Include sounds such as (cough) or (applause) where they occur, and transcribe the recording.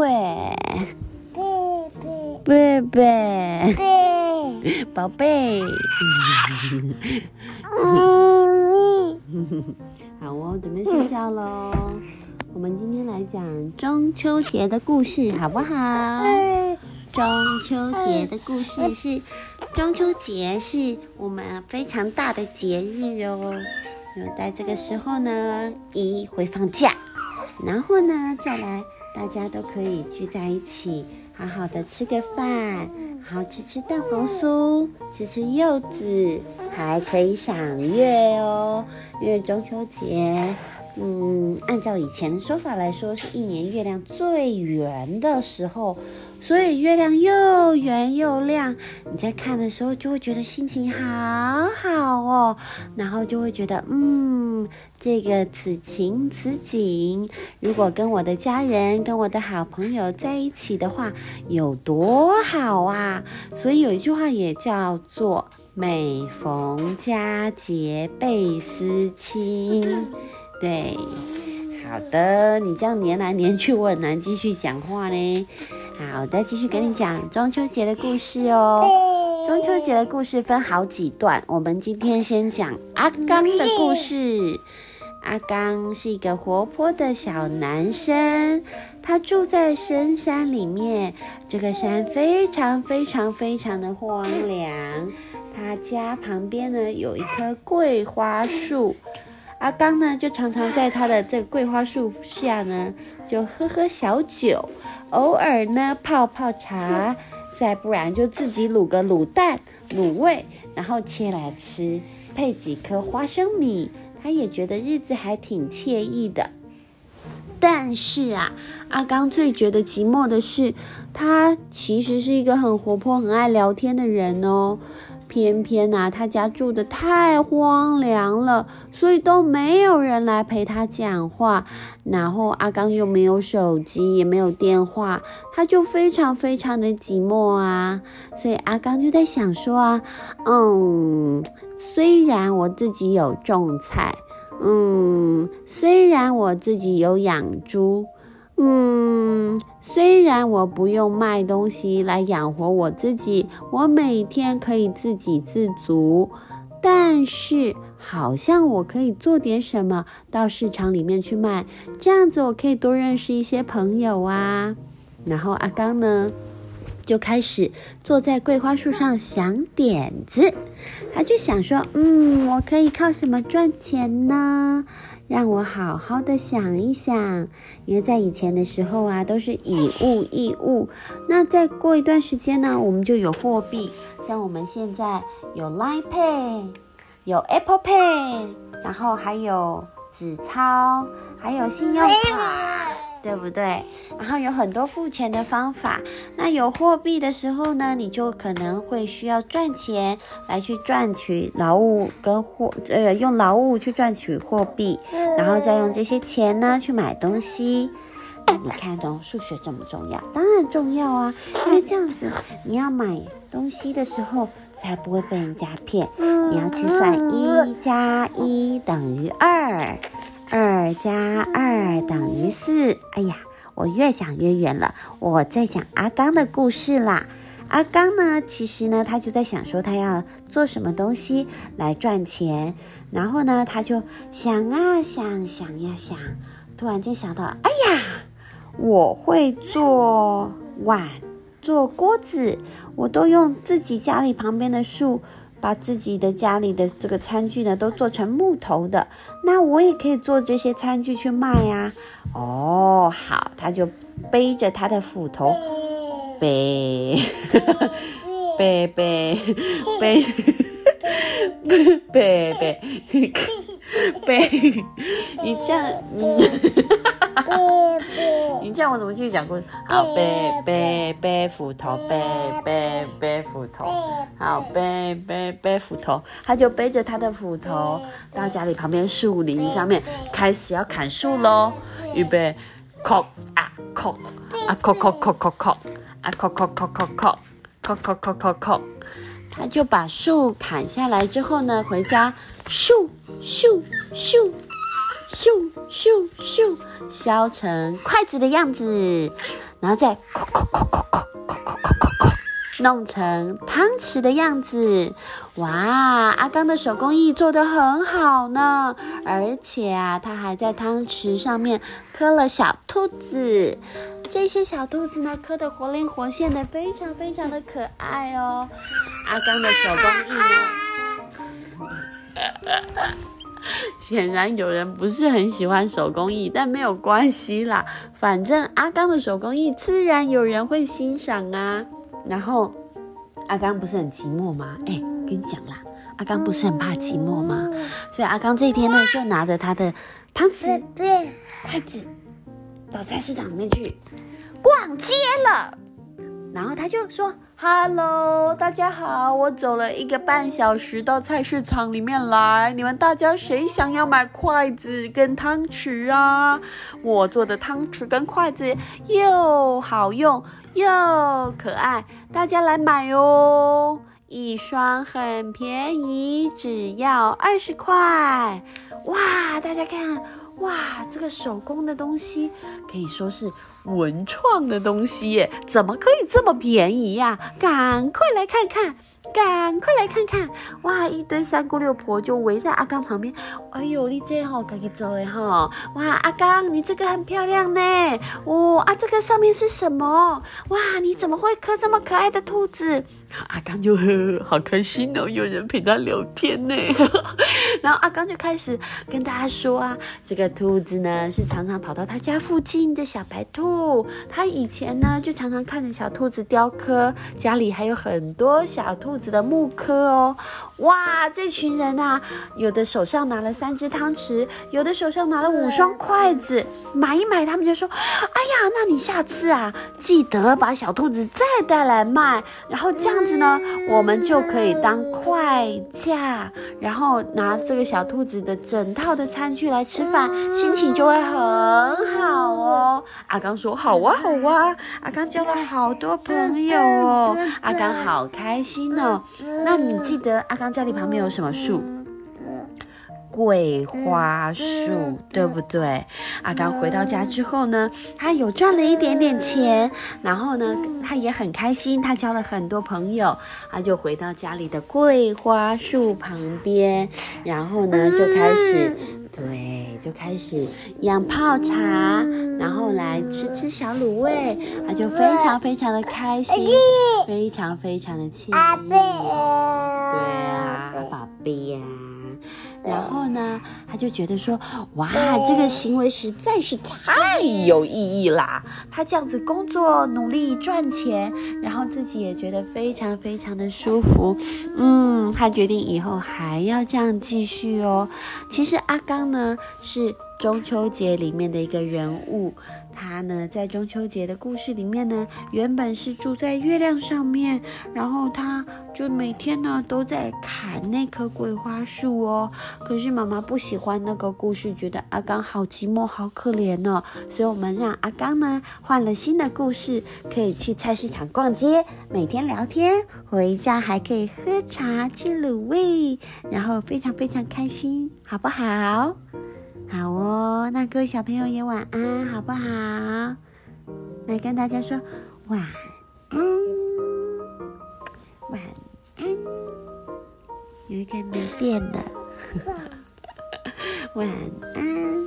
贝贝贝贝，宝贝。好哦，准备睡觉喽。我们今天来讲中秋节的故事，好不好？中秋节的故事是，中秋节是我们非常大的节日哦。有在这个时候呢，一会放假，然后呢，再来大家都可以聚在一起，好好的吃个饭，好吃吃蛋黄酥，吃吃柚子，还可以赏月哦。因为中秋节，嗯，按照以前的说法来说，是一年月亮最圆的时候。所以月亮又圆又亮，你在看的时候就会觉得心情好好哦，然后就会觉得，嗯，这个此情此景，如果跟我的家人、跟我的好朋友在一起的话，有多好啊！所以有一句话也叫做“每逢佳节倍思亲”，对，好的，你这样粘来粘去，我很难继续讲话呢。好的，继续跟你讲中秋节的故事哦。中秋节的故事分好几段，我们今天先讲阿刚的故事。阿刚是一个活泼的小男生，他住在深山里面。这个山非常非常非常的荒凉。他家旁边呢有一棵桂花树，阿刚呢就常常在他的这个桂花树下呢就喝喝小酒。偶尔呢泡泡茶，再不然就自己卤个卤蛋、卤味，然后切来吃，配几颗花生米，他也觉得日子还挺惬意的。但是啊，阿刚最觉得寂寞的是，他其实是一个很活泼、很爱聊天的人哦。偏偏呐，他家住的太荒凉了，所以都没有人来陪他讲话。然后阿刚又没有手机，也没有电话，他就非常非常的寂寞啊。所以阿刚就在想说啊，嗯，虽然我自己有种菜，嗯，虽然我自己有养猪。嗯，虽然我不用卖东西来养活我自己，我每天可以自给自足，但是好像我可以做点什么到市场里面去卖，这样子我可以多认识一些朋友啊。然后阿刚呢，就开始坐在桂花树上想点子，他就想说，嗯，我可以靠什么赚钱呢？让我好好的想一想，因为在以前的时候啊，都是以物易物。那再过一段时间呢，我们就有货币，像我们现在有 Line Pay，有 Apple Pay，然后还有纸钞，还有信用卡。对不对？然后有很多付钱的方法。那有货币的时候呢，你就可能会需要赚钱来去赚取劳务跟货，呃，用劳务去赚取货币，然后再用这些钱呢去买东西。你看，懂数学重不重要？当然重要啊！因为这样子，你要买东西的时候才不会被人家骗。你要去算一加一等于二。二加二等于四。哎呀，我越讲越远了。我在讲阿刚的故事啦。阿刚呢，其实呢，他就在想说他要做什么东西来赚钱。然后呢，他就想啊想，想呀想，突然间想到，哎呀，我会做碗，做锅子，我都用自己家里旁边的树。把自己的家里的这个餐具呢，都做成木头的，那我也可以做这些餐具去卖呀。哦，好，他就背着他的斧头，背，背背。(laughs) 背 (laughs) (laughs) 背背。背背，你这样，嗯。你这样我怎么继续讲故事？好，背背背斧头，背背背斧头，好，背背背斧头，他就背着他的斧头到家里旁边树林上面，开始要砍树喽。预备，扣啊扣啊扣扣扣扣扣啊扣扣扣扣扣扣扣扣扣扣，他就把树砍下来之后呢，回家咻咻咻。咻咻咻，削成筷子的样子，然后再弄成汤匙的样子。哇，阿刚的手工艺做得很好呢，而且啊，他还在汤匙上面刻了小兔子。这些小兔子呢，刻的活灵活现的，非常非常的可爱哦。阿刚的手工艺呢，(laughs) 显然有人不是很喜欢手工艺，但没有关系啦，反正阿刚的手工艺自然有人会欣赏啊。然后阿刚不是很寂寞吗？哎，跟你讲啦，阿刚不是很怕寂寞吗？所以阿刚这一天呢，就拿着他的汤匙、筷子。到菜市场里面去逛街了，然后他就说：“Hello，大家好，我走了一个半小时到菜市场里面来，你们大家谁想要买筷子跟汤匙啊？我做的汤匙跟筷子又好用又可爱，大家来买哦！一双很便宜，只要二十块。哇，大家看。”哇，这个手工的东西可以说是文创的东西耶，怎么可以这么便宜呀？赶快来看看，赶快来看看！哇，一堆三姑六婆就围在阿刚旁边。哎呦，你这好赶紧走哎哈！哇，阿刚，你这个很漂亮呢。哦啊，这个上面是什么？哇，你怎么会刻这么可爱的兔子？阿刚就呵呵，好开心哦，有人陪他聊天呢。(laughs) 然后阿刚就开始跟大家说啊，这个兔子呢是常常跑到他家附近的小白兔。不他以前呢就常常看着小兔子雕刻，家里还有很多小兔子的木刻哦。哇，这群人啊，有的手上拿了三只汤匙，有的手上拿了五双筷子，买一买，他们就说：“哎呀，那你下次啊，记得把小兔子再带来卖，然后这。”样子呢，我们就可以当筷架，然后拿这个小兔子的整套的餐具来吃饭，心情就会很好哦。阿刚说：“好啊，好啊。”阿刚交了好多朋友哦，阿刚好开心哦。那你记得阿刚家里旁边有什么树？桂花树，对不对？阿刚回到家之后呢，他有赚了一点点钱，然后呢，他也很开心，他交了很多朋友，他就回到家里的桂花树旁边，然后呢，就开始，对，就开始养泡茶，然后来吃吃小卤味，他就非常非常的开心，非常非常的惬意，对啊，宝贝呀。然后呢，他就觉得说，哇，这个行为实在是太有意义啦！他这样子工作努力赚钱，然后自己也觉得非常非常的舒服。嗯，他决定以后还要这样继续哦。其实阿刚呢，是中秋节里面的一个人物。他呢，在中秋节的故事里面呢，原本是住在月亮上面，然后他就每天呢都在砍那棵桂花树哦。可是妈妈不喜欢那个故事，觉得阿刚好寂寞、好可怜哦。所以我们让阿刚呢换了新的故事，可以去菜市场逛街，每天聊天，回家还可以喝茶、吃卤味，然后非常非常开心，好不好？好哦，那各位小朋友也晚安，好不好？来跟大家说晚安，晚安。有一个没电的，晚安。